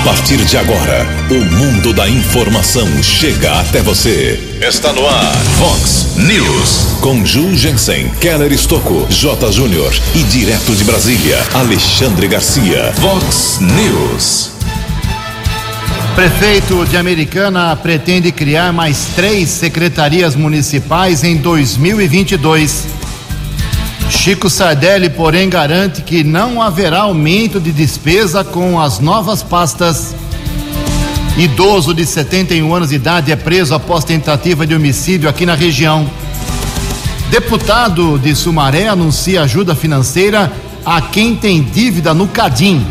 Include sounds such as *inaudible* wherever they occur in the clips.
A partir de agora, o mundo da informação chega até você. Está no ar, Fox News. Com Ju Jensen, Keller Estocco, J. Júnior e direto de Brasília, Alexandre Garcia. Fox News. Prefeito de Americana pretende criar mais três secretarias municipais em 2022. Chico Sardelli, porém, garante que não haverá aumento de despesa com as novas pastas. Idoso de 71 anos de idade é preso após tentativa de homicídio aqui na região. Deputado de Sumaré anuncia ajuda financeira a quem tem dívida no Cadim.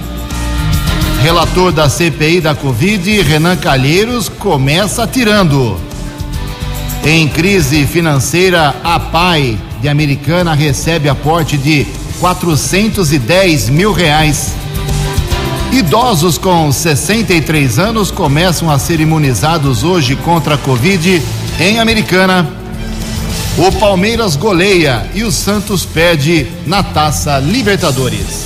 Relator da CPI da Covid, Renan Calheiros, começa atirando. Em crise financeira, a PAI de Americana recebe aporte de 410 mil reais. Idosos com 63 anos começam a ser imunizados hoje contra a Covid em Americana. O Palmeiras goleia e o Santos perde na Taça Libertadores.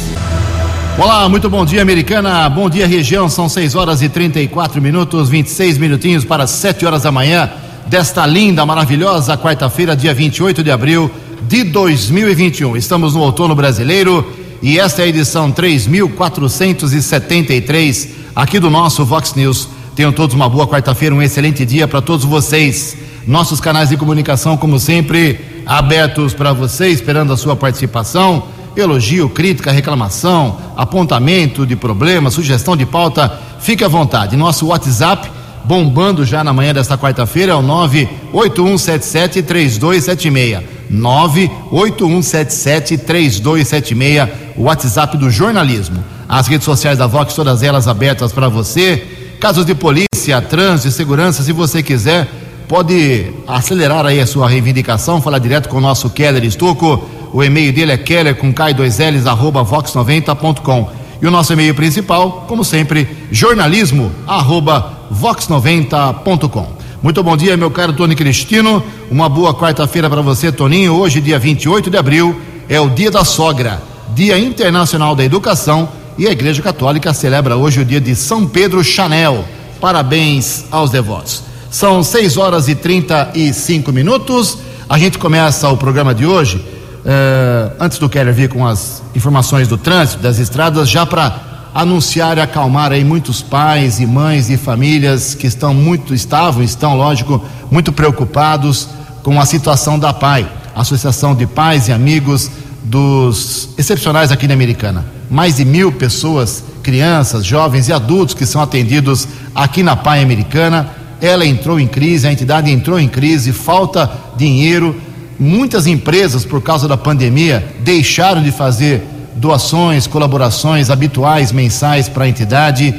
Olá, muito bom dia, Americana. Bom dia, região. São 6 horas e 34 minutos, 26 minutinhos para 7 horas da manhã desta linda, maravilhosa quarta-feira, dia 28 de abril de 2021. Estamos no outono brasileiro e esta é a edição 3473 aqui do nosso Vox News. Tenham todos uma boa quarta-feira, um excelente dia para todos vocês. Nossos canais de comunicação, como sempre, abertos para vocês, esperando a sua participação. Elogio, crítica, reclamação, apontamento de problema, sugestão de pauta, fique à vontade. Nosso WhatsApp bombando já na manhã desta quarta-feira é o 981773276. 981773276, o WhatsApp do jornalismo. As redes sociais da Vox, todas elas abertas para você. Casos de polícia, trânsito segurança, se você quiser, pode acelerar aí a sua reivindicação, falar direto com o nosso Keller Estocco. O e-mail dele é keller com k2ls arroba vox90.com. E o nosso e-mail principal, como sempre, jornalismo arroba vox90.com. Muito bom dia, meu caro Tony Cristino. Uma boa quarta-feira para você, Toninho. Hoje, dia 28 de abril, é o Dia da Sogra, Dia Internacional da Educação, e a Igreja Católica celebra hoje o dia de São Pedro Chanel. Parabéns aos devotos. São 6 horas e 35 minutos. A gente começa o programa de hoje. Uh, antes do Keller vir com as informações do trânsito, das estradas, já para anunciar e acalmar aí muitos pais e mães e famílias que estão muito, estavam, estão, lógico, muito preocupados com a situação da PAI, Associação de Pais e Amigos dos Excepcionais aqui na Americana. Mais de mil pessoas, crianças, jovens e adultos que são atendidos aqui na PAI Americana. Ela entrou em crise, a entidade entrou em crise, falta dinheiro. Muitas empresas, por causa da pandemia, deixaram de fazer doações, colaborações habituais, mensais para a entidade.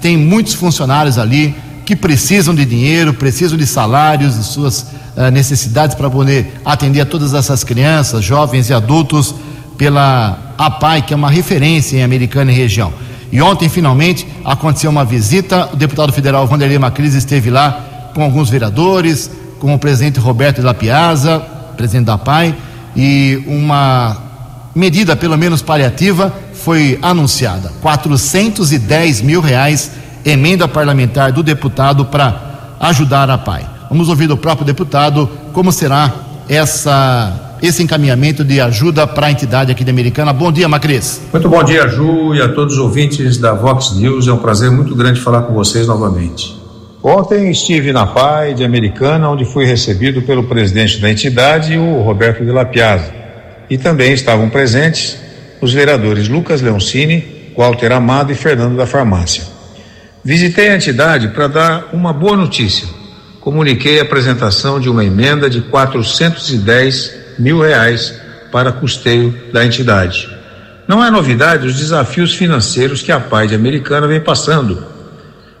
Tem muitos funcionários ali que precisam de dinheiro, precisam de salários, de suas uh, necessidades para poder atender a todas essas crianças, jovens e adultos pela APAI, que é uma referência em Americana e região. E ontem, finalmente, aconteceu uma visita. O deputado federal Vanderlei Macris esteve lá com alguns vereadores, com o presidente Roberto de La Piazza, presidente da APAI, e uma medida, pelo menos paliativa, foi anunciada. 410 mil reais, emenda parlamentar do deputado para ajudar a PAI. Vamos ouvir do próprio deputado como será essa, esse encaminhamento de ajuda para a entidade aqui da Americana. Bom dia, Macris. Muito bom dia, Ju, e a todos os ouvintes da Vox News. É um prazer muito grande falar com vocês novamente. Ontem estive na PAI de Americana, onde fui recebido pelo presidente da entidade, o Roberto de La Piazza e também estavam presentes os vereadores Lucas Leoncini, Walter Amado e Fernando da Farmácia. Visitei a entidade para dar uma boa notícia. Comuniquei a apresentação de uma emenda de 410 mil reais para custeio da entidade. Não é novidade os desafios financeiros que a PAI de Americana vem passando,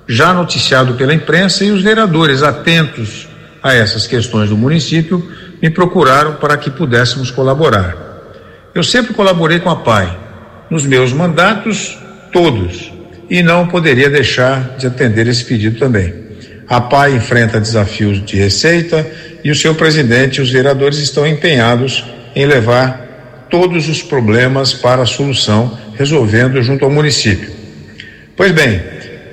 já noticiado pela imprensa e os vereadores atentos a essas questões do município me procuraram para que pudéssemos colaborar. Eu sempre colaborei com a PAI, nos meus mandatos todos, e não poderia deixar de atender esse pedido também. A PAI enfrenta desafios de receita e o seu presidente e os vereadores estão empenhados em levar todos os problemas para a solução, resolvendo junto ao município. Pois bem,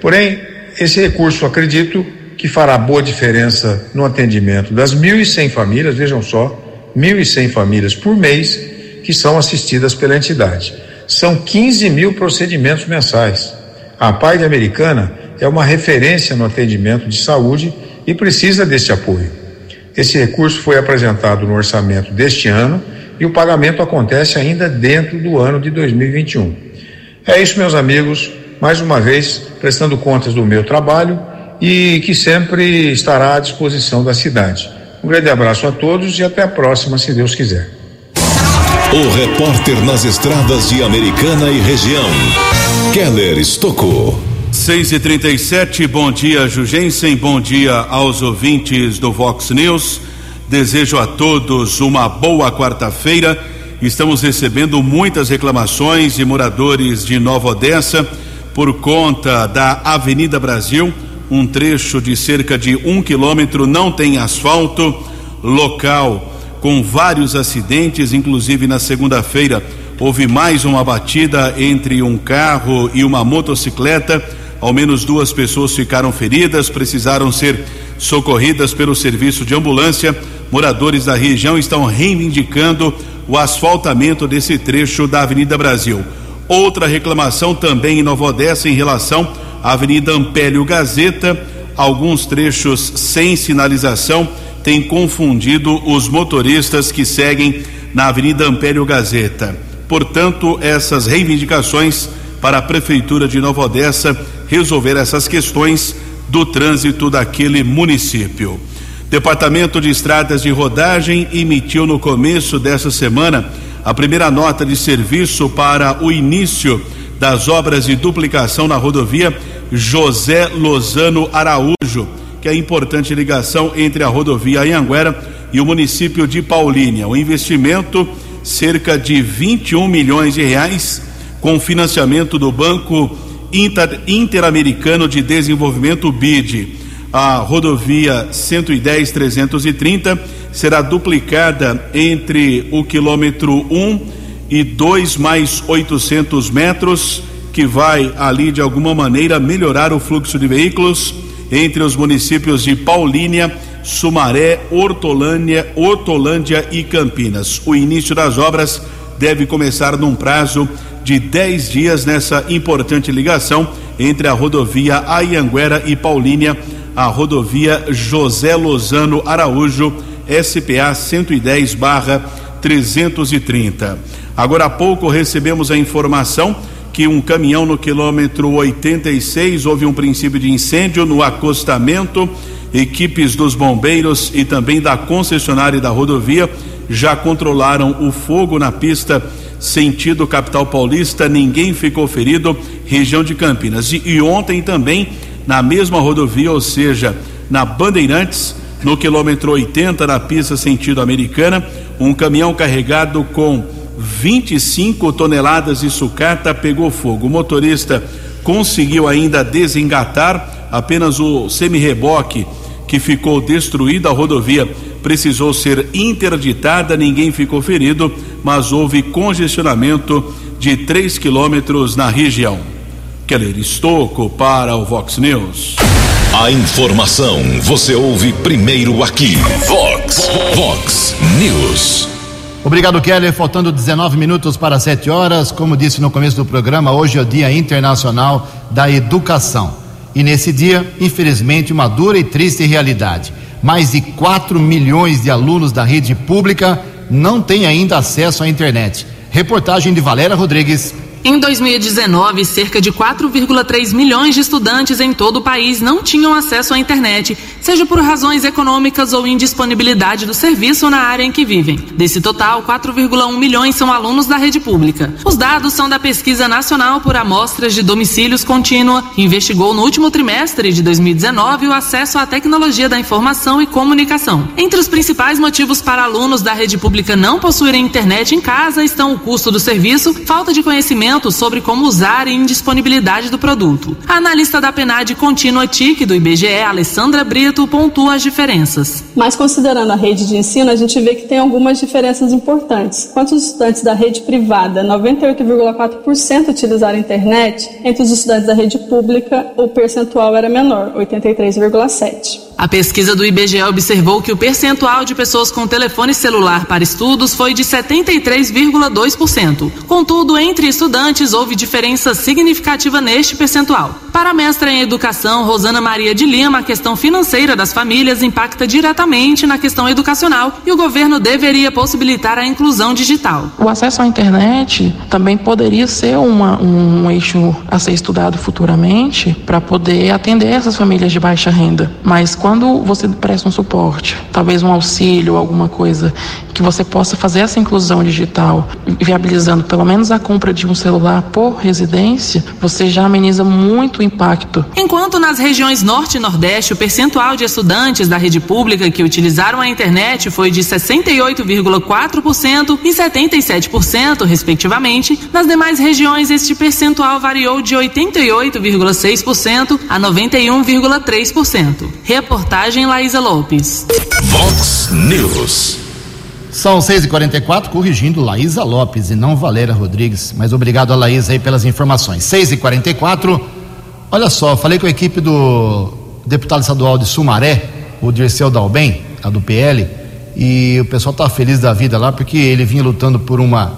Porém, esse recurso, acredito, que fará boa diferença no atendimento das 1.100 famílias, vejam só, 1.100 famílias por mês que são assistidas pela entidade. São 15 mil procedimentos mensais. A PAI Americana é uma referência no atendimento de saúde e precisa deste apoio. Esse recurso foi apresentado no orçamento deste ano e o pagamento acontece ainda dentro do ano de 2021. É isso, meus amigos, mais uma vez prestando contas do meu trabalho e que sempre estará à disposição da cidade. Um grande abraço a todos e até a próxima, se Deus quiser. O repórter nas estradas de Americana e região, Keller Estocou. 6 e 37 bom dia, Jugensen, bom dia aos ouvintes do Vox News. Desejo a todos uma boa quarta-feira. Estamos recebendo muitas reclamações de moradores de Nova Odessa por conta da Avenida Brasil um trecho de cerca de um quilômetro não tem asfalto, local com vários acidentes, inclusive na segunda-feira houve mais uma batida entre um carro e uma motocicleta. Ao menos duas pessoas ficaram feridas, precisaram ser socorridas pelo serviço de ambulância. Moradores da região estão reivindicando o asfaltamento desse trecho da Avenida Brasil. Outra reclamação também em Nova Odessa em relação Avenida Ampélio Gazeta, alguns trechos sem sinalização têm confundido os motoristas que seguem na Avenida Ampélio Gazeta. Portanto, essas reivindicações para a Prefeitura de Nova Odessa resolver essas questões do trânsito daquele município. Departamento de Estradas de Rodagem emitiu no começo dessa semana a primeira nota de serviço para o início das obras de duplicação na rodovia José Lozano Araújo, que é a importante ligação entre a rodovia Anhanguera e o município de Paulínia. O investimento, cerca de 21 milhões de reais, com financiamento do Banco Inter, Interamericano de Desenvolvimento, BID. A rodovia 110-330 será duplicada entre o quilômetro 1 e 2 mais 800 metros que vai ali de alguma maneira melhorar o fluxo de veículos entre os municípios de Paulínia, Sumaré, Hortolândia, Hortolândia e Campinas. O início das obras deve começar num prazo de 10 dias nessa importante ligação entre a rodovia Ayanguera e Paulínia, a rodovia José Lozano Araújo, SPA 110/330. Agora há pouco recebemos a informação que um caminhão no quilômetro 86 houve um princípio de incêndio no acostamento. Equipes dos bombeiros e também da concessionária da rodovia já controlaram o fogo na pista sentido capital paulista. Ninguém ficou ferido, região de Campinas. E, e ontem também na mesma rodovia, ou seja, na Bandeirantes, no quilômetro 80 na pista sentido americana, um caminhão carregado com 25 toneladas de sucata pegou fogo. O motorista conseguiu ainda desengatar apenas o semi-reboque que ficou destruído. A rodovia precisou ser interditada, ninguém ficou ferido, mas houve congestionamento de 3 quilômetros na região. Keller Estocco para o Vox News. A informação você ouve primeiro aqui. Vox, Vox News. Obrigado, Keller. Faltando 19 minutos para 7 horas. Como disse no começo do programa, hoje é o Dia Internacional da Educação. E nesse dia, infelizmente, uma dura e triste realidade. Mais de 4 milhões de alunos da rede pública não têm ainda acesso à internet. Reportagem de Valéria Rodrigues. Em 2019, cerca de 4,3 milhões de estudantes em todo o país não tinham acesso à internet, seja por razões econômicas ou indisponibilidade do serviço na área em que vivem. Desse total, 4,1 milhões são alunos da rede pública. Os dados são da Pesquisa Nacional por Amostras de Domicílios Contínua, que investigou no último trimestre de 2019 o acesso à tecnologia da informação e comunicação. Entre os principais motivos para alunos da rede pública não possuírem internet em casa estão o custo do serviço, falta de conhecimento sobre como usar e indisponibilidade do produto. A analista da PNAD contínua TIC do IBGE, Alessandra Brito, pontua as diferenças. Mas considerando a rede de ensino, a gente vê que tem algumas diferenças importantes. Quanto os estudantes da rede privada, 98,4% utilizaram a internet, entre os estudantes da rede pública, o percentual era menor, 83,7%. A pesquisa do IBGE observou que o percentual de pessoas com telefone celular para estudos foi de 73,2%. Contudo, entre estudantes houve diferença significativa neste percentual. Para a mestra em educação, Rosana Maria de Lima, a questão financeira das famílias impacta diretamente na questão educacional e o governo deveria possibilitar a inclusão digital. O acesso à internet também poderia ser uma, um eixo a ser estudado futuramente para poder atender essas famílias de baixa renda. Mas quando você presta um suporte, talvez um auxílio, alguma coisa, que você possa fazer essa inclusão digital, viabilizando pelo menos a compra de um celular por residência, você já ameniza muito o impacto. Enquanto nas regiões Norte e Nordeste o percentual de estudantes da rede pública que utilizaram a internet foi de 68,4% e 77%, respectivamente, nas demais regiões este percentual variou de 88,6% a 91,3%. Reportagem Laísa Lopes. Vox News. São 6h44, corrigindo Laísa Lopes e não Valéria Rodrigues. Mas obrigado a Laísa aí pelas informações. 6h44. Olha só, falei com a equipe do deputado estadual de Sumaré, o Dirceu Dalben, a do PL, e o pessoal está feliz da vida lá porque ele vinha lutando por uma,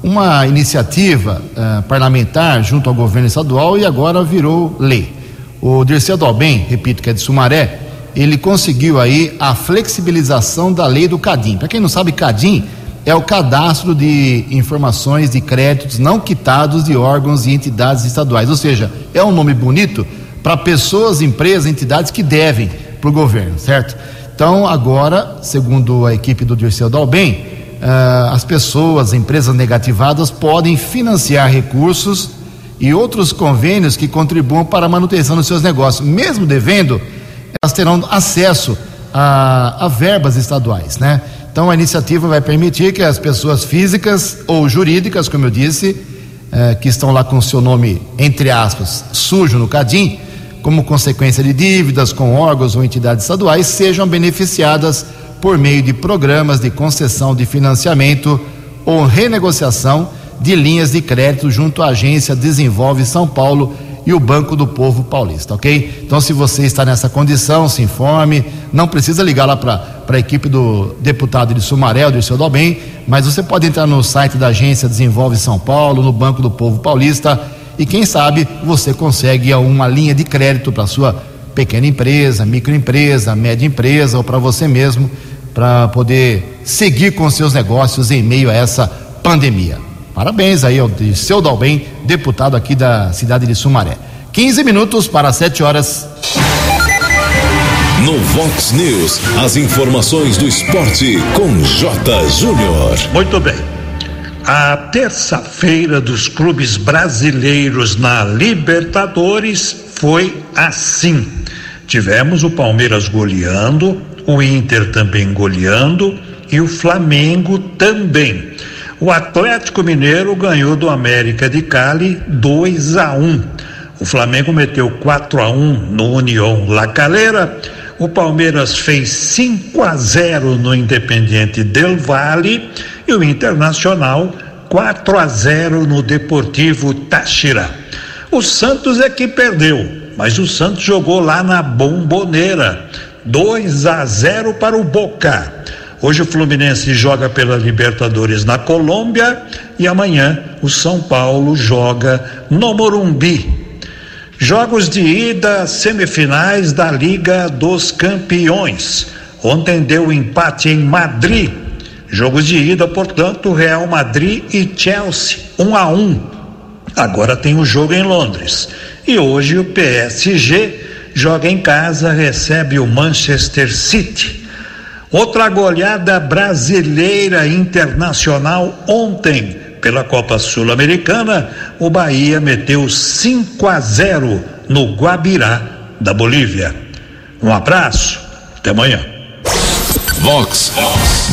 uma iniciativa uh, parlamentar junto ao governo estadual e agora virou lei. O Dirceu Dalben, repito que é de Sumaré, ele conseguiu aí a flexibilização da lei do CADIM. Para quem não sabe, CADIM é o cadastro de informações de créditos não quitados de órgãos e entidades estaduais. Ou seja, é um nome bonito para pessoas, empresas, entidades que devem para o governo, certo? Então, agora, segundo a equipe do Dirceu Dalben, uh, as pessoas, empresas negativadas podem financiar recursos e outros convênios que contribuam para a manutenção dos seus negócios, mesmo devendo elas terão acesso a, a verbas estaduais, né? Então a iniciativa vai permitir que as pessoas físicas ou jurídicas, como eu disse, eh, que estão lá com seu nome, entre aspas, sujo no CADIM, como consequência de dívidas com órgãos ou entidades estaduais, sejam beneficiadas por meio de programas de concessão de financiamento ou renegociação de linhas de crédito junto à agência Desenvolve São Paulo e o Banco do Povo Paulista, ok? Então, se você está nessa condição, se informe. Não precisa ligar lá para a equipe do deputado de Sumaré, o Dirceu Dalben, mas você pode entrar no site da agência Desenvolve São Paulo, no Banco do Povo Paulista, e quem sabe você consegue uma linha de crédito para sua pequena empresa, microempresa, média empresa ou para você mesmo, para poder seguir com seus negócios em meio a essa pandemia. Parabéns aí ao seu Dalben, deputado aqui da cidade de Sumaré. 15 minutos para 7 horas. No Vox News, as informações do esporte com J. Júnior. Muito bem. A terça-feira dos clubes brasileiros na Libertadores foi assim. Tivemos o Palmeiras goleando, o Inter também goleando e o Flamengo também. O Atlético Mineiro ganhou do América de Cali 2 a 1. O Flamengo meteu 4 a 1 no União La Calera. O Palmeiras fez 5 a 0 no Independiente Del Valle e o Internacional 4 a 0 no Deportivo Táchira. O Santos é que perdeu, mas o Santos jogou lá na Bomboneira. 2 a 0 para o Boca. Hoje o Fluminense joga pela Libertadores na Colômbia e amanhã o São Paulo joga no Morumbi. Jogos de ida semifinais da Liga dos Campeões. Ontem deu empate em Madrid. Jogos de ida, portanto, Real Madrid e Chelsea, 1 um a 1. Um. Agora tem o jogo em Londres. E hoje o PSG joga em casa, recebe o Manchester City. Outra goleada brasileira internacional ontem pela Copa Sul-Americana, o Bahia meteu 5 a 0 no Guabirá da Bolívia. Um abraço, até amanhã. Vox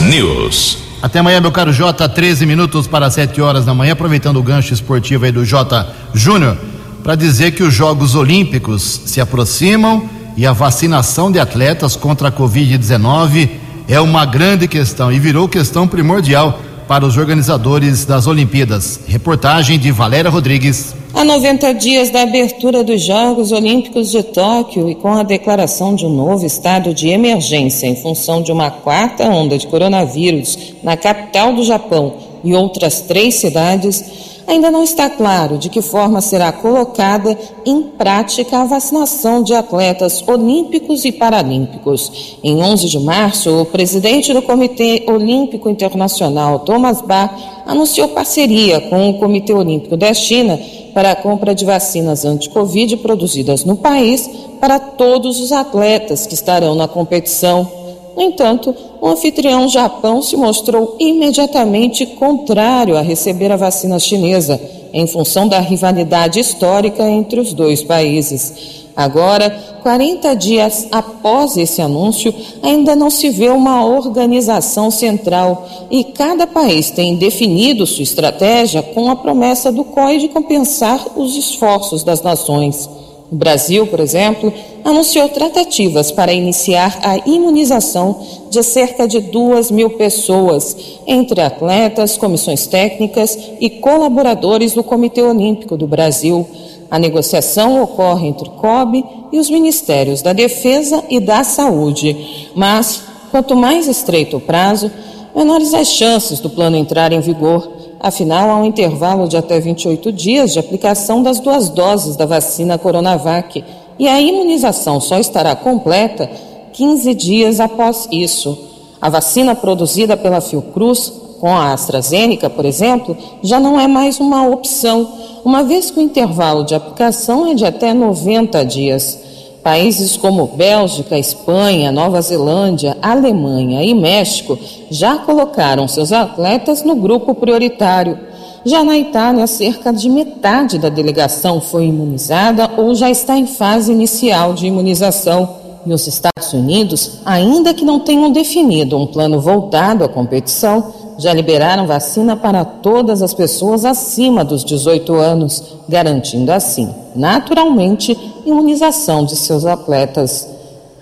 News. Até amanhã, meu caro Jota, 13 minutos para 7 horas da manhã, aproveitando o gancho esportivo aí do Jota Júnior, para dizer que os Jogos Olímpicos se aproximam e a vacinação de atletas contra a Covid-19 é uma grande questão e virou questão primordial para os organizadores das Olimpíadas. Reportagem de Valéria Rodrigues. Há 90 dias da abertura dos Jogos Olímpicos de Tóquio e com a declaração de um novo estado de emergência em função de uma quarta onda de coronavírus na capital do Japão e outras três cidades, ainda não está claro de que forma será colocada em prática a vacinação de atletas olímpicos e paralímpicos. Em 11 de março, o presidente do Comitê Olímpico Internacional, Thomas Bach, anunciou parceria com o Comitê Olímpico da China para a compra de vacinas anti-Covid produzidas no país para todos os atletas que estarão na competição. No entanto, o anfitrião Japão se mostrou imediatamente contrário a receber a vacina chinesa, em função da rivalidade histórica entre os dois países. Agora, 40 dias após esse anúncio, ainda não se vê uma organização central e cada país tem definido sua estratégia com a promessa do COI de compensar os esforços das nações. O Brasil, por exemplo, anunciou tratativas para iniciar a imunização de cerca de duas mil pessoas, entre atletas, comissões técnicas e colaboradores do Comitê Olímpico do Brasil. A negociação ocorre entre o COB e os Ministérios da Defesa e da Saúde. Mas, quanto mais estreito o prazo, menores as chances do plano entrar em vigor. Afinal, há um intervalo de até 28 dias de aplicação das duas doses da vacina Coronavac e a imunização só estará completa 15 dias após isso. A vacina produzida pela Fiocruz, com a AstraZeneca, por exemplo, já não é mais uma opção, uma vez que o intervalo de aplicação é de até 90 dias. Países como Bélgica, Espanha, Nova Zelândia, Alemanha e México já colocaram seus atletas no grupo prioritário. Já na Itália, cerca de metade da delegação foi imunizada ou já está em fase inicial de imunização. E os Estados Unidos, ainda que não tenham definido um plano voltado à competição, já liberaram vacina para todas as pessoas acima dos 18 anos, garantindo assim, naturalmente, imunização de seus atletas.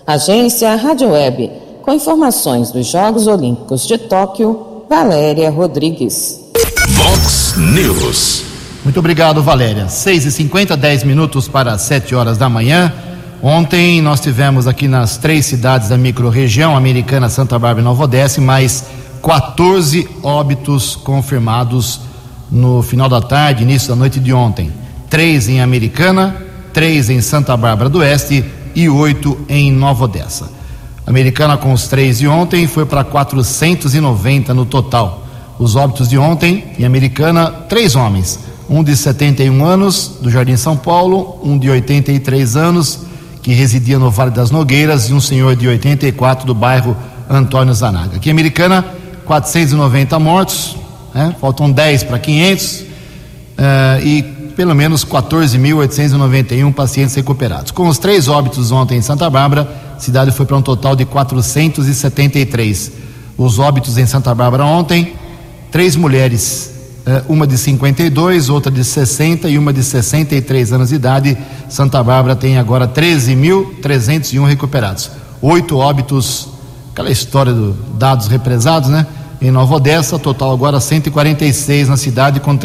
Agência Rádio Web, com informações dos Jogos Olímpicos de Tóquio, Valéria Rodrigues. Vox News. Muito obrigado, Valéria. 6 e 50 10 minutos para 7 horas da manhã. Ontem nós tivemos aqui nas três cidades da microrregião, Americana, Santa Bárbara e Nova Odessa, mais 14 óbitos confirmados no final da tarde, início da noite de ontem. Três em Americana, três em Santa Bárbara do Oeste e oito em Nova Odessa. Americana com os três de ontem foi para 490 no total. Os óbitos de ontem em Americana, três homens. Um de 71 anos, do Jardim São Paulo, um de 83 anos, que residia no Vale das Nogueiras, e um senhor de 84 do bairro Antônio Zanaga. Aqui em Americana, 490 mortos, né? faltam 10 para 500 uh, e pelo menos 14.891 pacientes recuperados. Com os três óbitos ontem em Santa Bárbara, a cidade foi para um total de 473. Os óbitos em Santa Bárbara ontem, três mulheres, uh, uma de 52, outra de 60 e uma de 63 anos de idade. Santa Bárbara tem agora 13.301 recuperados. Oito óbitos aquela história dos dados represados, né? Em Nova Odessa, total agora 146 na cidade, com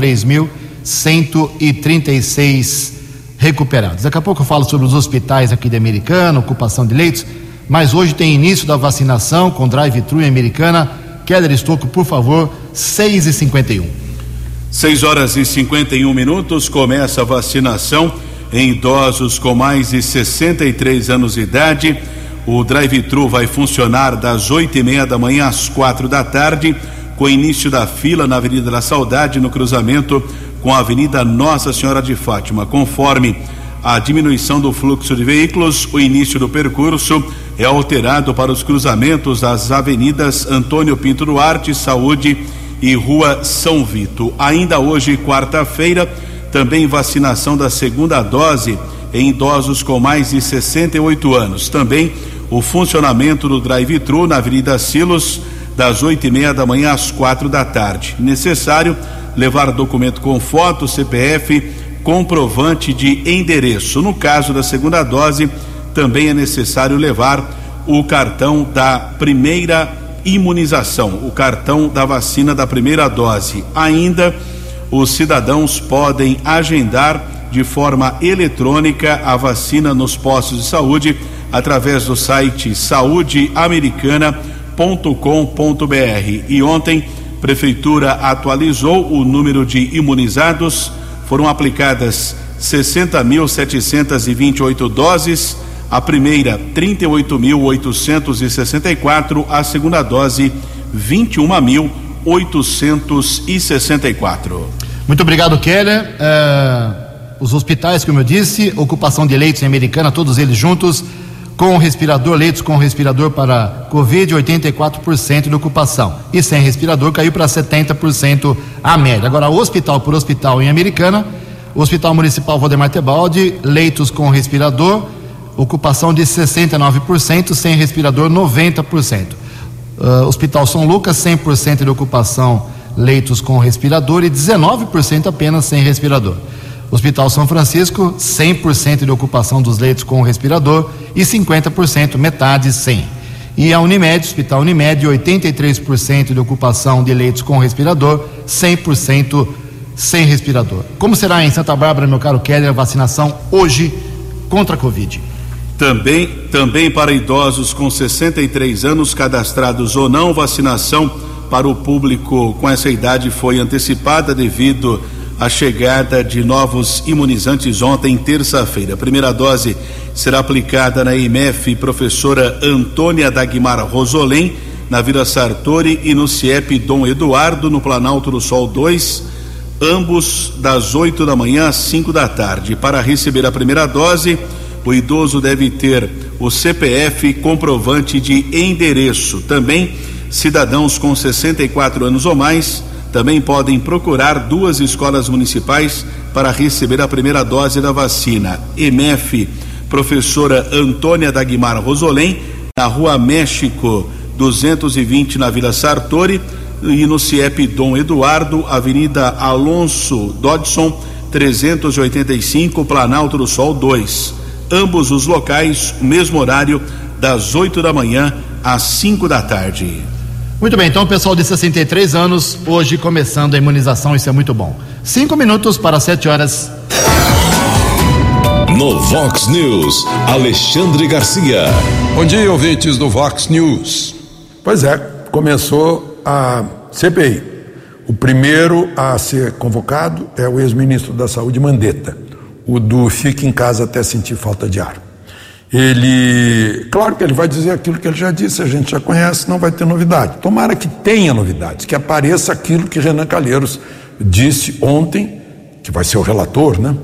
3.136 recuperados. Daqui a pouco eu falo sobre os hospitais aqui de Americana, ocupação de leitos, mas hoje tem início da vacinação com drive-thru em Americana. Keller Estocco, por favor, 6 e 51 6 horas e 51 minutos, começa a vacinação em idosos com mais de 63 anos de idade o drive-thru vai funcionar das oito e meia da manhã às quatro da tarde, com início da fila na Avenida da Saudade, no cruzamento com a Avenida Nossa Senhora de Fátima. Conforme a diminuição do fluxo de veículos, o início do percurso é alterado para os cruzamentos das avenidas Antônio Pinto Duarte, Saúde e Rua São Vito. Ainda hoje, quarta-feira, também vacinação da segunda dose em idosos com mais de 68 anos. Também o funcionamento do drive-thru na Avenida Silos, das oito e meia da manhã às quatro da tarde. Necessário levar documento com foto, CPF, comprovante de endereço. No caso da segunda dose, também é necessário levar o cartão da primeira imunização, o cartão da vacina da primeira dose. Ainda, os cidadãos podem agendar de forma eletrônica a vacina nos postos de saúde através do site saudeamericana.com.br. E ontem, prefeitura atualizou o número de imunizados. Foram aplicadas 60.728 doses. A primeira, 38.864. A segunda dose, 21.864. Muito obrigado, Keller. Uh, os hospitais, como eu disse, ocupação de leitos em Americana, todos eles juntos, com respirador, leitos com respirador para Covid, 84% de ocupação. E sem respirador caiu para 70% a média. Agora, hospital por hospital em Americana, Hospital Municipal Valdemar Tebaldi, leitos com respirador, ocupação de 69%, sem respirador 90%. Uh, Hospital São Lucas, 100% de ocupação, leitos com respirador e 19% apenas sem respirador. Hospital São Francisco, 100% de ocupação dos leitos com respirador e 50%, metade sem. E a Unimed, Hospital Unimed, 83% de ocupação de leitos com respirador, 100% sem respirador. Como será em Santa Bárbara, meu caro Keller, a vacinação hoje contra a Covid? Também, também para idosos com 63 anos cadastrados ou não, vacinação para o público com essa idade foi antecipada devido à chegada de novos imunizantes ontem, terça-feira. A primeira dose será aplicada na IMF professora Antônia Dagmar Rosolém, na Vila Sartori e no CIEP Dom Eduardo, no Planalto do Sol 2, ambos das 8 da manhã às 5 da tarde. Para receber a primeira dose, o idoso deve ter o CPF comprovante de endereço. Também cidadãos com 64 anos ou mais também podem procurar duas escolas municipais para receber a primeira dose da vacina. MF Professora Antônia Dagmar Rosolém, na Rua México 220 na Vila Sartori e no CIEP Dom Eduardo, Avenida Alonso Dodson 385, Planalto do Sol 2 ambos os locais, mesmo horário, das 8 da manhã às 5 da tarde. Muito bem, então pessoal de 63 anos, hoje começando a imunização, isso é muito bom. Cinco minutos para 7 horas. No Vox News, Alexandre Garcia. Bom dia, ouvintes do Vox News. Pois é, começou a CPI. O primeiro a ser convocado é o ex-ministro da Saúde, Mandetta o do fique em casa até sentir falta de ar. Ele, claro que ele vai dizer aquilo que ele já disse, a gente já conhece, não vai ter novidade. Tomara que tenha novidades, que apareça aquilo que Renan Calheiros disse ontem, que vai ser o relator, né?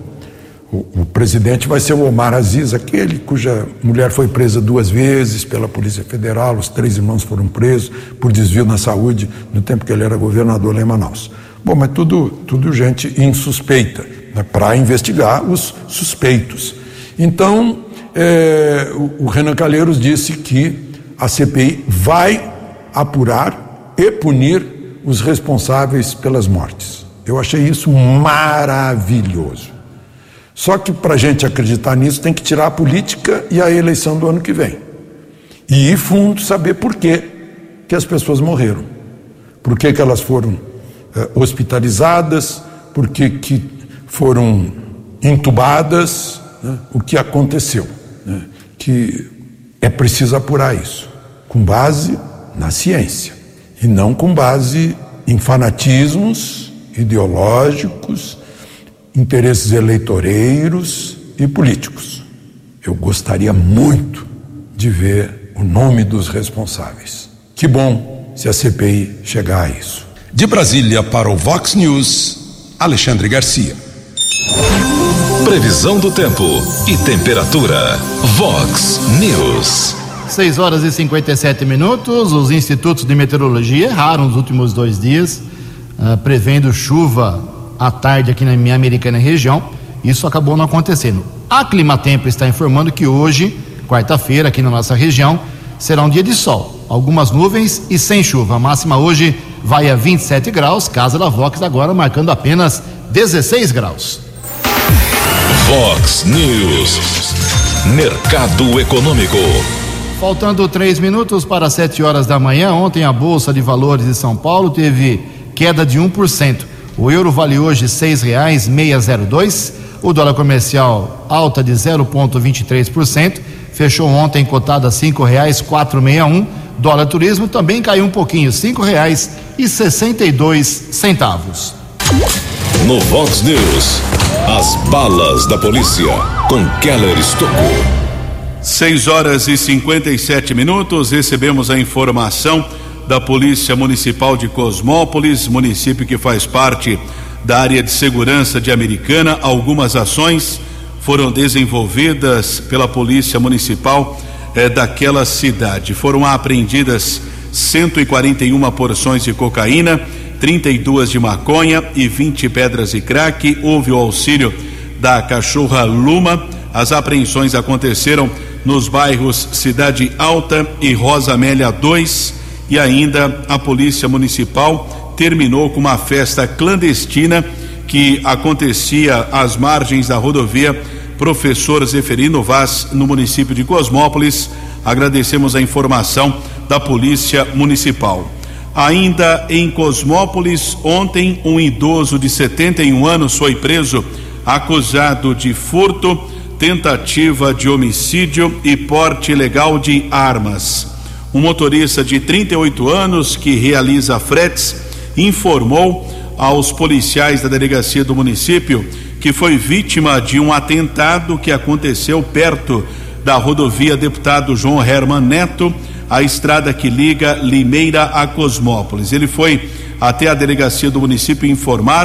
O, o, presidente vai ser o Omar Aziz, aquele cuja mulher foi presa duas vezes pela Polícia Federal, os três irmãos foram presos por desvio na saúde no tempo que ele era governador lá em Manaus. Bom, mas tudo, tudo gente insuspeita né, para investigar os suspeitos. Então, é, o, Renan Calheiros disse que a CPI vai apurar e punir os responsáveis pelas mortes. Eu achei isso maravilhoso. Só que para a gente acreditar nisso tem que tirar a política e a eleição do ano que vem. E ir fundo saber por que, que as pessoas morreram. Por que, que elas foram eh, hospitalizadas, por que, que foram entubadas, né, o que aconteceu. Né, que é preciso apurar isso, com base na ciência, e não com base em fanatismos ideológicos, interesses eleitoreiros e políticos. Eu gostaria muito de ver o nome dos responsáveis. Que bom se a CPI chegar a isso. De Brasília para o Vox News, Alexandre Garcia. Previsão do tempo e temperatura. Vox News. 6 horas e 57 minutos. Os institutos de meteorologia erraram nos últimos dois dias, uh, prevendo chuva à tarde aqui na minha americana região. Isso acabou não acontecendo. A Climatempo está informando que hoje, quarta-feira, aqui na nossa região, será um dia de sol. algumas nuvens e sem chuva. A máxima hoje vai a 27 graus, casa da Vox agora marcando apenas 16 graus. Vox News. Mercado Econômico. Faltando três minutos para 7 horas da manhã, ontem a Bolsa de Valores de São Paulo teve queda de 1%. O euro vale hoje R$ 6,602. O dólar comercial alta de 0,23%. Fechou ontem cotado a R$ 5,461. Dólar turismo também caiu um pouquinho, R$ 5,62 centavos. No Vox News, as balas da polícia com Keller Estocou. 6 horas e 57 minutos, recebemos a informação da Polícia Municipal de Cosmópolis, município que faz parte da área de segurança de Americana. Algumas ações foram desenvolvidas pela Polícia Municipal eh, daquela cidade. Foram apreendidas 141 porções de cocaína, 32 de maconha e 20 pedras de crack. Houve o auxílio da cachorra Luma. As apreensões aconteceram nos bairros Cidade Alta e Rosa Amélia 2 e ainda a Polícia Municipal terminou com uma festa clandestina que acontecia às margens da rodovia Professor Zeferino Vaz, no município de Cosmópolis. Agradecemos a informação da Polícia Municipal. Ainda em Cosmópolis, ontem, um idoso de 71 anos foi preso acusado de furto tentativa de homicídio e porte ilegal de armas. Um motorista de 38 anos que realiza fretes informou aos policiais da delegacia do município que foi vítima de um atentado que aconteceu perto da rodovia Deputado João Herman Neto, a estrada que liga Limeira a Cosmópolis. Ele foi até a delegacia do município informar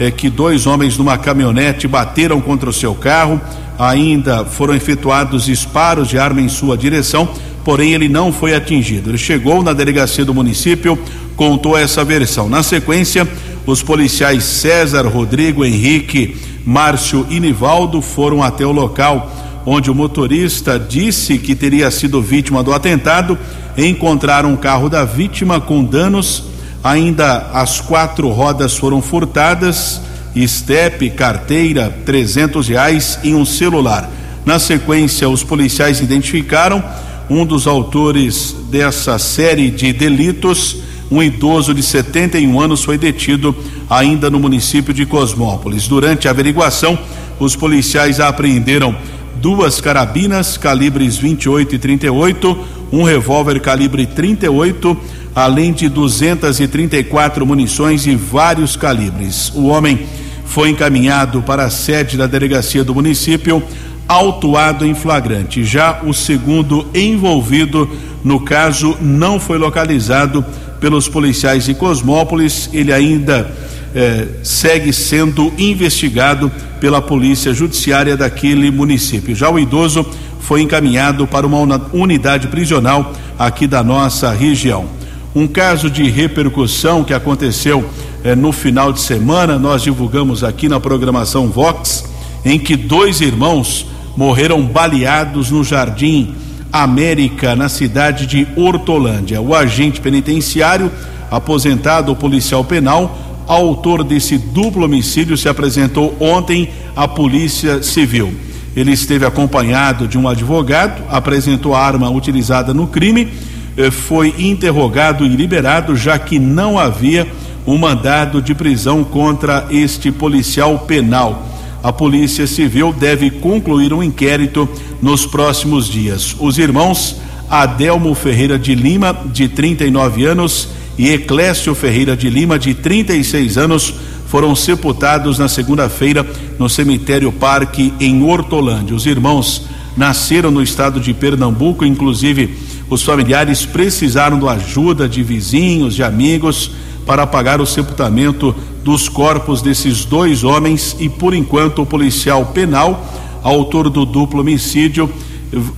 é, que dois homens numa caminhonete bateram contra o seu carro, ainda foram efetuados disparos de arma em sua direção, porém ele não foi atingido. Ele chegou na delegacia do município, contou essa versão. Na sequência, os policiais César, Rodrigo, Henrique, Márcio e Nivaldo foram até o local onde o motorista disse que teria sido vítima do atentado. Encontraram um carro da vítima com danos Ainda as quatro rodas foram furtadas, estepe, carteira, trezentos reais e um celular. Na sequência, os policiais identificaram um dos autores dessa série de delitos. Um idoso de 71 anos foi detido ainda no município de Cosmópolis. Durante a averiguação, os policiais apreenderam duas carabinas calibres 28 e 38, um revólver calibre 38 além de 234 munições de vários calibres. O homem foi encaminhado para a sede da delegacia do município, autuado em flagrante. Já o segundo envolvido no caso não foi localizado pelos policiais de Cosmópolis. Ele ainda eh, segue sendo investigado pela polícia judiciária daquele município. Já o idoso foi encaminhado para uma unidade prisional aqui da nossa região. Um caso de repercussão que aconteceu eh, no final de semana, nós divulgamos aqui na programação Vox, em que dois irmãos morreram baleados no Jardim América, na cidade de Hortolândia. O agente penitenciário, aposentado policial penal, autor desse duplo homicídio, se apresentou ontem à Polícia Civil. Ele esteve acompanhado de um advogado, apresentou a arma utilizada no crime eh, foi interrogado e liberado, já que não havia um mandado de prisão contra este policial penal. A Polícia Civil deve concluir um inquérito nos próximos dias. Os irmãos Adelmo Ferreira de Lima, de 39 anos, e Eclésio Ferreira de Lima, de 36 anos, foram sepultados na segunda-feira no cemitério Parque, em Hortolândia. Os irmãos nasceram no estado de Pernambuco, inclusive os familiares precisaram da ajuda de vizinhos, de amigos, para pagar o sepultamento dos corpos desses dois homens e, por enquanto, o policial penal, autor do duplo homicídio,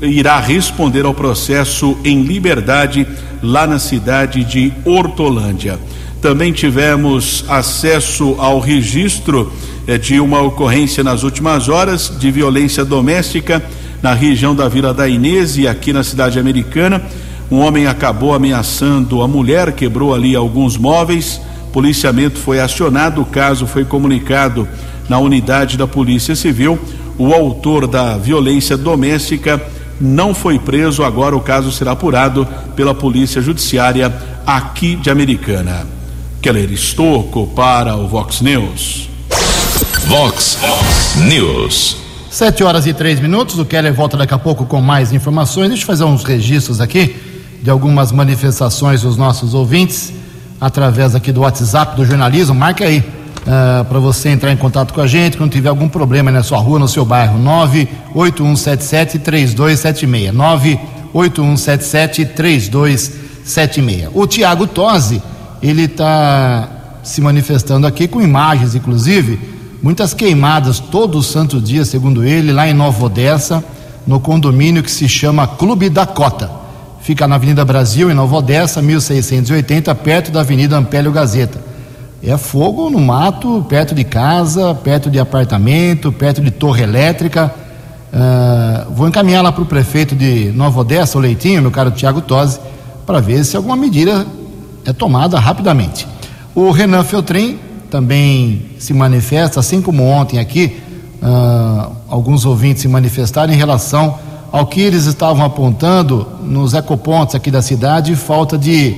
irá responder ao processo em liberdade lá na cidade de Hortolândia. Também tivemos acesso ao registro eh, de uma ocorrência nas últimas horas de violência doméstica na região da Vila da Inês e aqui na cidade americana. Um homem acabou ameaçando a mulher, quebrou ali alguns móveis. Policiamento foi acionado, o caso foi comunicado na unidade da Polícia Civil. O autor da violência doméstica não foi preso. Agora o caso será apurado pela Polícia Judiciária aqui de Americana. Keller Estocco para o Vox News. Vox News. Sete horas e três minutos. O Keller volta daqui a pouco com mais informações. Deixa eu fazer uns registros aqui de algumas manifestações dos nossos ouvintes através aqui do WhatsApp do jornalismo. Marque aí uh, para você entrar em contato com a gente quando tiver algum problema na sua rua, no seu bairro. 98177 3276. 98177 3276. O Tiago Tosi, ele está se manifestando aqui com imagens, inclusive, muitas queimadas todo o santo dia, segundo ele, lá em Nova Odessa, no condomínio que se chama Clube da Cota. Fica na Avenida Brasil, em Nova Odessa, 1680, perto da Avenida Ampélio Gazeta. É fogo no mato, perto de casa, perto de apartamento, perto de torre elétrica. Uh, vou encaminhar lá para o prefeito de Nova Odessa, o Leitinho, meu caro Tiago Tosi, para ver se alguma medida é tomada rapidamente. O Renan Feltrin também se manifesta, assim como ontem aqui, uh, alguns ouvintes se manifestaram em relação ao que eles estavam apontando nos ecopontos aqui da cidade, falta de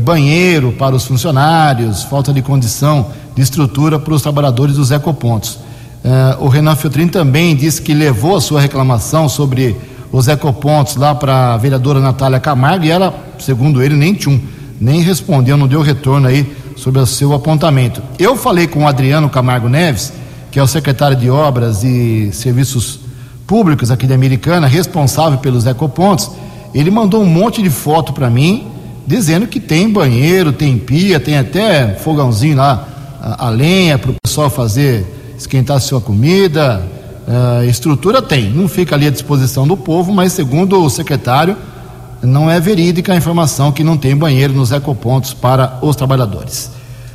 banheiro para os funcionários, falta de condição de estrutura para os trabalhadores dos ecopontos. Uh, o Renan Feltrin também disse que levou a sua reclamação sobre os ecopontos lá para a vereadora Natália Camargo e ela, segundo ele, nem tinha, nem respondeu, não deu retorno aí sobre o seu apontamento. Eu falei com o Adriano Camargo Neves, que é o secretário de Obras e Serviços Públicos aqui de Americana, responsável pelos ecopontos. Ele mandou um monte de foto para mim, dizendo que tem banheiro, tem pia, tem até fogãozinho lá, a, a lenha para o pessoal fazer, esquentar sua comida. Uh, estrutura tem, não fica ali à disposição do povo, mas segundo o secretário, não é verídica a informação que não tem banheiro nos ecopontos para os trabalhadores.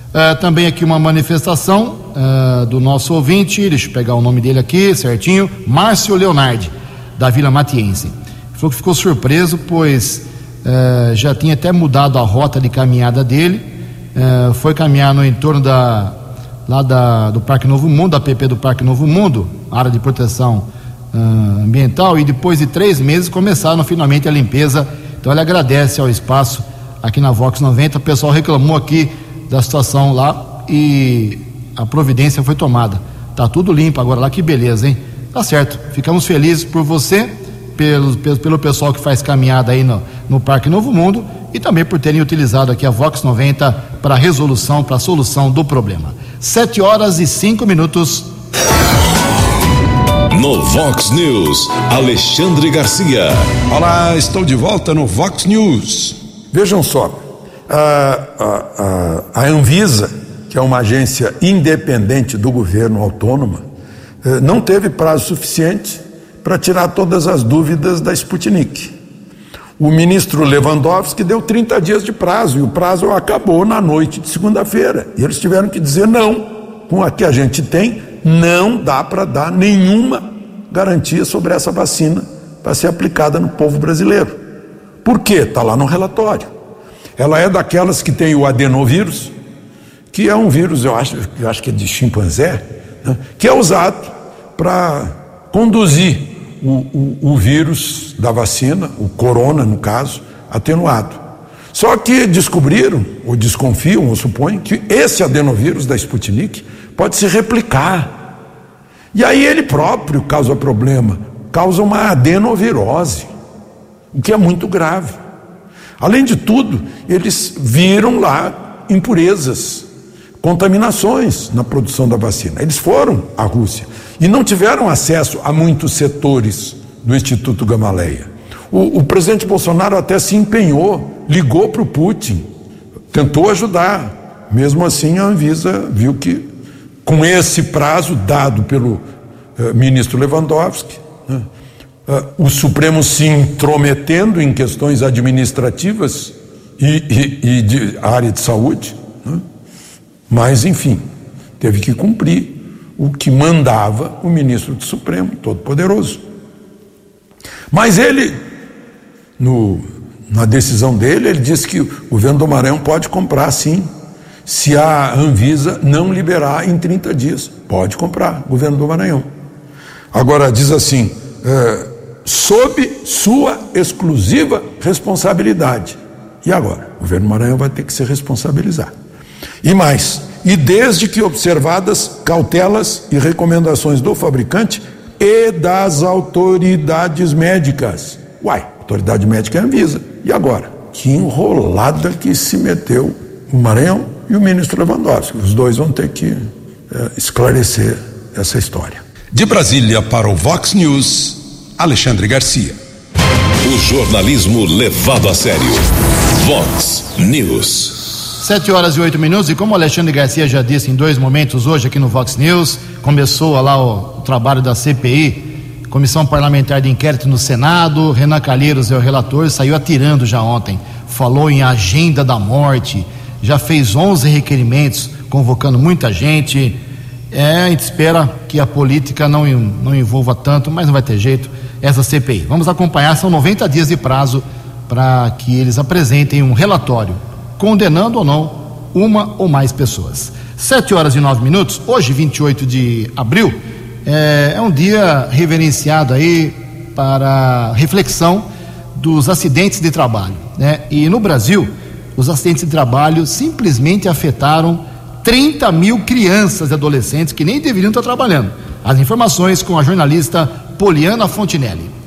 Uh, também aqui uma manifestação uh, do nosso ouvinte, deixa eu pegar o nome dele aqui certinho, Márcio Leonardi, da Vila Matiense. Falou que ficou surpreso, pois uh, já tinha até mudado a rota de caminhada dele, foi caminhar no entorno da, lá da, do Parque Novo Mundo, da PP do Parque Novo Mundo, área de proteção uh, ambiental e depois de três meses começaram finalmente a limpeza. Então ele agradece ao espaço aqui na Vox 90. O pessoal reclamou aqui da situação lá e a providência foi tomada. Tá tudo limpo agora lá, que beleza, hein? Tá certo. Ficamos felizes por você, pelo, pelo, pelo pessoal que faz caminhada aí no, no Parque Novo Mundo e também por terem utilizado aqui a Vox 90 para a resolução, para a solução do problema. Sete horas e cinco minutos. No Vox News, Alexandre Garcia. Olá, estou de volta no Vox News. Vejam só, a, a, a, Anvisa, que é uma agência independente do governo autônoma, eh, não teve prazo suficiente para tirar todas as dúvidas da Sputnik. O ministro Lewandowski deu 30 dias de prazo e o prazo acabou na noite de segunda-feira. E eles tiveram que dizer não. Com a que a gente tem, não dá para dar nenhuma garantia sobre essa vacina para ser aplicada no povo brasileiro. Por quê? Está lá no relatório. Ela é daquelas que tem o adenovírus, que é um vírus, eu acho, eu acho que é de chimpanzé, né, que é usado para conduzir o, o, o vírus da vacina, o corona, no caso, atenuado. Só que descobriram, ou desconfiam, ou supõem, que esse adenovírus da Sputnik pode se replicar e aí ele próprio causa problema, causa uma adenovirose, o que é muito grave. Além de tudo, eles viram lá impurezas, contaminações na produção da vacina. Eles foram à Rússia e não tiveram acesso a muitos setores do Instituto Gamaleia. O, o presidente Bolsonaro até se empenhou, ligou para o Putin, tentou ajudar. Mesmo assim, a Anvisa viu que com esse prazo dado pelo uh, ministro Lewandowski, né, uh, o Supremo se intrometendo em questões administrativas e, e, e de área de saúde, né, mas, enfim, teve que cumprir o que mandava o ministro do Supremo, todo-poderoso. Mas ele, no, Na decisão dele, ele disse que o governo do Maranhão pode comprar sim, se a Anvisa não liberar em 30 dias. Pode comprar, governo do Maranhão. Agora, diz assim: é, sob sua exclusiva responsabilidade. E agora? O governo do Maranhão vai ter que se responsabilizar. E mais, e desde que observadas cautelas e recomendações do fabricante e das autoridades médicas. Uai, autoridade médica é a Anvisa. E agora? Que enrolada que se meteu o Maranhão e o ministro Lewandowski. Os dois vão ter que é, esclarecer essa história. De Brasília para o Vox News, Alexandre Garcia. O jornalismo levado a sério. Vox News. Sete horas e oito minutos, e como o Alexandre Garcia já disse em dois momentos hoje aqui no Vox News, começou lá o, o trabalho da CPI, Comissão Parlamentar de Inquérito no Senado, Renan Calheiros é o relator, saiu atirando já ontem, falou em agenda da morte, já fez 11 requerimentos, convocando muita gente, é, a gente espera que a política não, não envolva tanto, mas não vai ter jeito, essa CPI. Vamos acompanhar, são 90 dias de prazo para que eles apresentem um relatório condenando ou não uma ou mais pessoas. Sete horas e nove minutos, hoje, 28 de abril, é, é um dia reverenciado aí para reflexão dos acidentes de trabalho. Né? E no Brasil, os acidentes de trabalho simplesmente afetaram 30 mil crianças e adolescentes que nem deveriam estar trabalhando. As informações com a jornalista Poliana Fontinelli.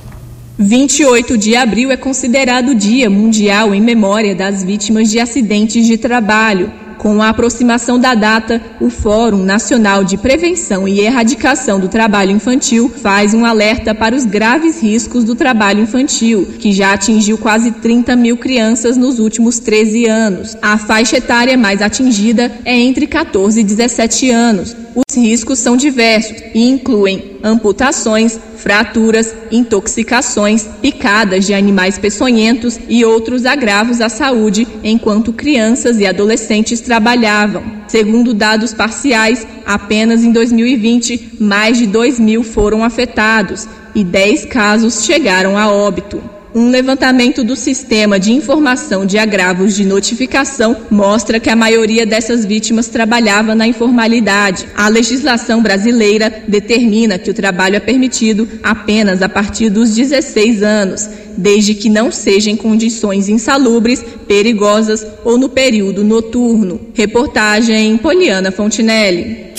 28 de abril é considerado Dia Mundial em memória das vítimas de acidentes de trabalho. Com a aproximação da data, o Fórum Nacional de Prevenção e Erradicação do Trabalho Infantil faz um alerta para os graves riscos do trabalho infantil, que já atingiu quase 30 mil crianças nos últimos 13 anos. A faixa etária mais atingida é entre 14 e 17 anos. Os riscos são diversos e incluem amputações, fraturas, intoxicações, picadas de animais peçonhentos e outros agravos à saúde enquanto crianças e adolescentes trabalhavam. Segundo dados parciais, apenas em 2020, mais de 2 mil foram afetados e 10 casos chegaram a óbito. Um levantamento do Sistema de Informação de Agravos de Notificação mostra que a maioria dessas vítimas trabalhava na informalidade. A legislação brasileira determina que o trabalho é permitido apenas a partir dos 16 anos, desde que não seja em condições insalubres, perigosas ou no período noturno. Reportagem Poliana Fontinelli.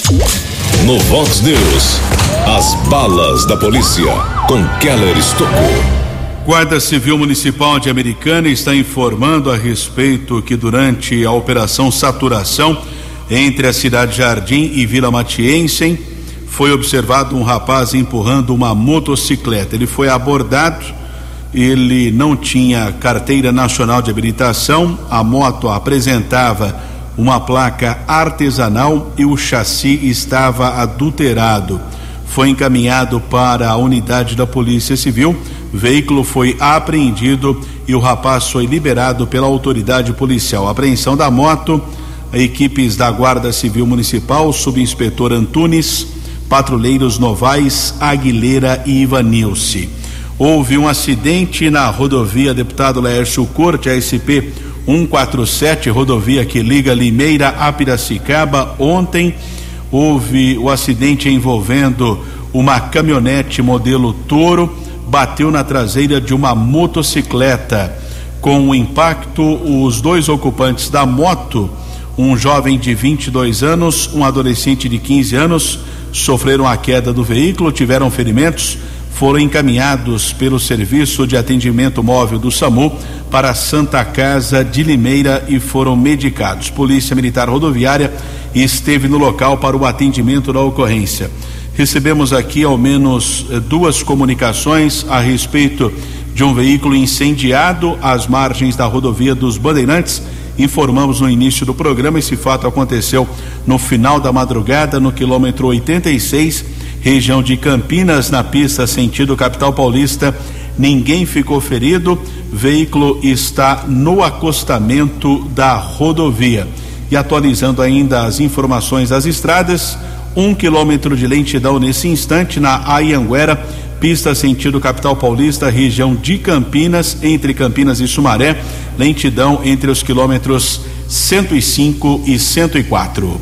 No Vox News, as balas da polícia com Keller Estocou. Guarda Civil Municipal de Americana está informando a respeito que durante a operação Saturação entre a cidade Jardim e Vila Matiense foi observado um rapaz empurrando uma motocicleta. Ele foi abordado, ele não tinha carteira nacional de habilitação, a moto apresentava uma placa artesanal e o chassi estava adulterado. Foi encaminhado para a unidade da Polícia Civil veículo foi apreendido e o rapaz foi liberado pela autoridade policial. A apreensão da moto, equipes da Guarda Civil Municipal, subinspetor Antunes, patrulheiros Novais, Aguilera e Ivanilce. Houve um acidente na rodovia Deputado Laércio Corte, ASP 147, rodovia que liga Limeira a Piracicaba. Ontem houve o acidente envolvendo uma caminhonete modelo Toro bateu na traseira de uma motocicleta. Com o impacto, os dois ocupantes da moto, um jovem de 22 anos, um adolescente de 15 anos, sofreram a queda do veículo, tiveram ferimentos, foram encaminhados pelo Serviço de Atendimento Móvel do SAMU para Santa Casa de Limeira e foram medicados. Polícia Militar Rodoviária esteve no local para o atendimento da ocorrência. Recebemos aqui ao menos eh, duas comunicações a respeito de um veículo incendiado às margens da rodovia dos Bandeirantes. Informamos no início do programa, esse fato aconteceu no final da madrugada, no quilômetro 86, região de Campinas, na pista sentido capital paulista. Ninguém ficou ferido, veículo está no acostamento da rodovia. E atualizando ainda as informações das estradas, um quilômetro de lentidão nesse instante na Ayanguera, pista sentido capital paulista, região de Campinas, entre Campinas e Sumaré, lentidão entre os quilômetros 105 e 104.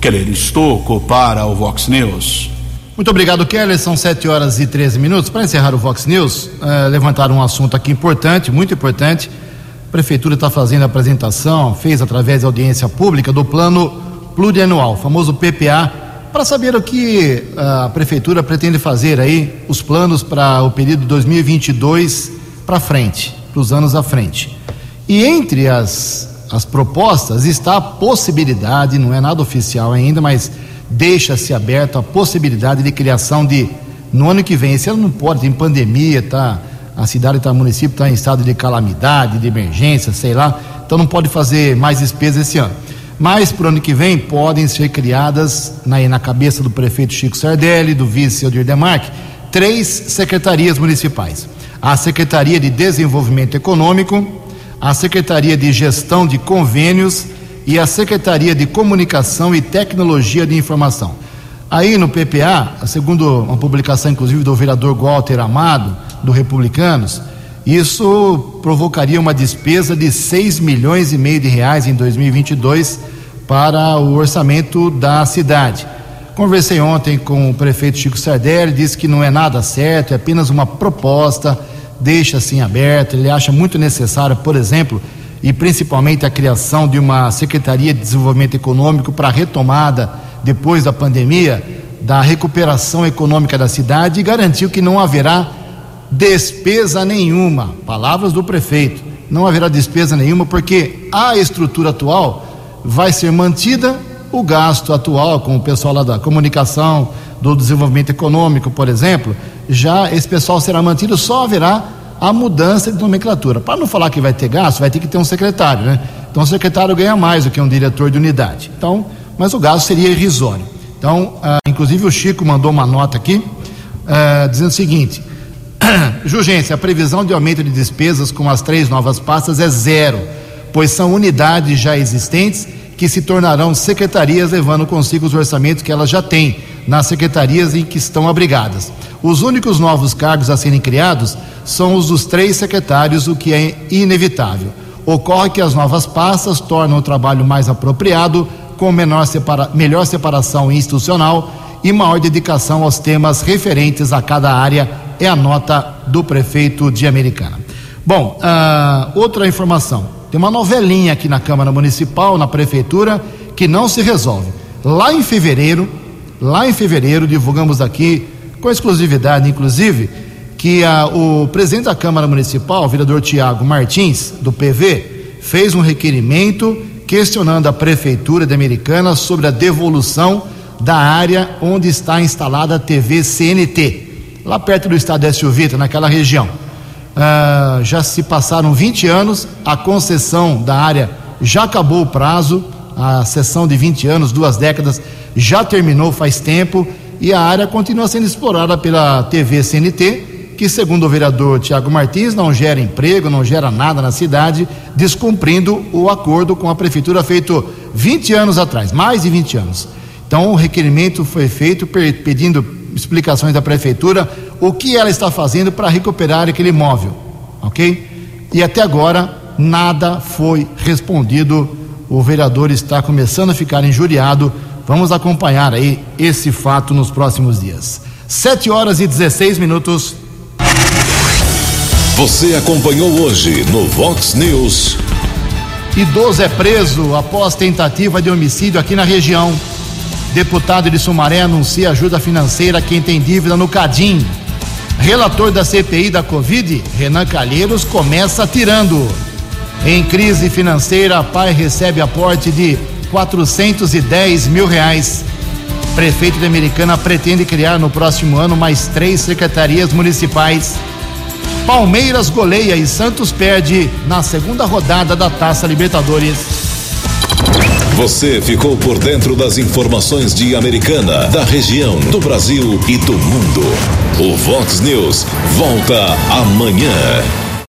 Keller Estocco para o Vox News. Muito obrigado, Keller. São 7 horas e 13 minutos. Para encerrar o Vox News, uh, levantaram um assunto aqui importante, muito importante. A Prefeitura está fazendo a apresentação, fez através de audiência pública, do plano plurianual, famoso PPA, para saber o que a Prefeitura pretende fazer aí, os planos para o período 2022 para frente, para os anos à frente. E entre as as propostas está a possibilidade, não é nada oficial ainda, mas deixa-se aberto a possibilidade de criação de, no ano que vem, esse ano não pode, tem pandemia, tá, a cidade, tá, o município está em estado de calamidade, de emergência, sei lá, então não pode fazer mais despesas esse ano. Mas para o ano que vem podem ser criadas, na, na cabeça do prefeito Chico Sardelli, do vice Odir Demarque, três secretarias municipais. A Secretaria de Desenvolvimento Econômico, a Secretaria de Gestão de Convênios e a Secretaria de Comunicação e Tecnologia de Informação. Aí no PPA, segundo uma publicação inclusive do vereador Walter Amado, do Republicanos, isso provocaria uma despesa de 6 milhões e meio de reais em 2022 para o orçamento da cidade. Conversei ontem com o prefeito Chico Sardelli, disse que não é nada certo, é apenas uma proposta deixa assim aberto, ele acha muito necessário, por exemplo, e principalmente a criação de uma Secretaria de Desenvolvimento Econômico para a retomada, depois da pandemia, da recuperação econômica da cidade e garantiu que não haverá despesa nenhuma. Palavras do prefeito. Não haverá despesa nenhuma porque a estrutura atual vai ser mantida, o gasto atual com o pessoal lá da comunicação, do desenvolvimento econômico, por exemplo, já esse pessoal será mantido, só haverá a mudança de nomenclatura. Para não falar que vai ter gasto, vai ter que ter um secretário, né? Então o secretário ganha mais do que um diretor de unidade. Então, mas o gasto seria irrisório. Então, ah, inclusive o Chico mandou uma nota aqui ah, dizendo o seguinte: *coughs* Jurgência, a previsão de aumento de despesas com as três novas pastas é zero, pois são unidades já existentes que se tornarão secretarias, levando consigo os orçamentos que elas já têm nas secretarias em que estão abrigadas. Os únicos novos cargos a serem criados são os dos três secretários, o que é inevitável. Ocorre que as novas pastas tornam o trabalho mais apropriado, com separa... melhor separação institucional e maior dedicação aos temas referentes a cada área, é a nota do prefeito de Americana. Bom, uh, outra informação: tem uma novelinha aqui na Câmara Municipal, na Prefeitura, que não se resolve. Lá em fevereiro, Lá em fevereiro, divulgamos aqui, com exclusividade, inclusive, que a, o presidente da Câmara Municipal, o vereador Tiago Martins, do PV, fez um requerimento questionando a Prefeitura de Americana sobre a devolução da área onde está instalada a TV CNT, lá perto do estádio Silvita, naquela região. Ah, já se passaram 20 anos, a concessão da área já acabou o prazo, a sessão de 20 anos, duas décadas, já terminou faz tempo e a área continua sendo explorada pela TV CNT, que, segundo o vereador Tiago Martins, não gera emprego, não gera nada na cidade, descumprindo o acordo com a prefeitura feito 20 anos atrás, mais de 20 anos. Então, o requerimento foi feito pedindo explicações da prefeitura o que ela está fazendo para recuperar aquele imóvel, ok? E até agora nada foi respondido. O vereador está começando a ficar injuriado Vamos acompanhar aí esse fato nos próximos dias. 7 horas e 16 minutos. Você acompanhou hoje no Vox News. Idoso é preso após tentativa de homicídio aqui na região. Deputado de Sumaré anuncia ajuda financeira a quem tem dívida no Cadim. Relator da CPI da Covid, Renan Calheiros, começa tirando. Em crise financeira, pai recebe aporte de 410 mil reais. Prefeito de Americana pretende criar no próximo ano mais três secretarias municipais. Palmeiras goleia e Santos perde na segunda rodada da Taça Libertadores. Você ficou por dentro das informações de Americana, da região, do Brasil e do mundo. O Vox News volta amanhã.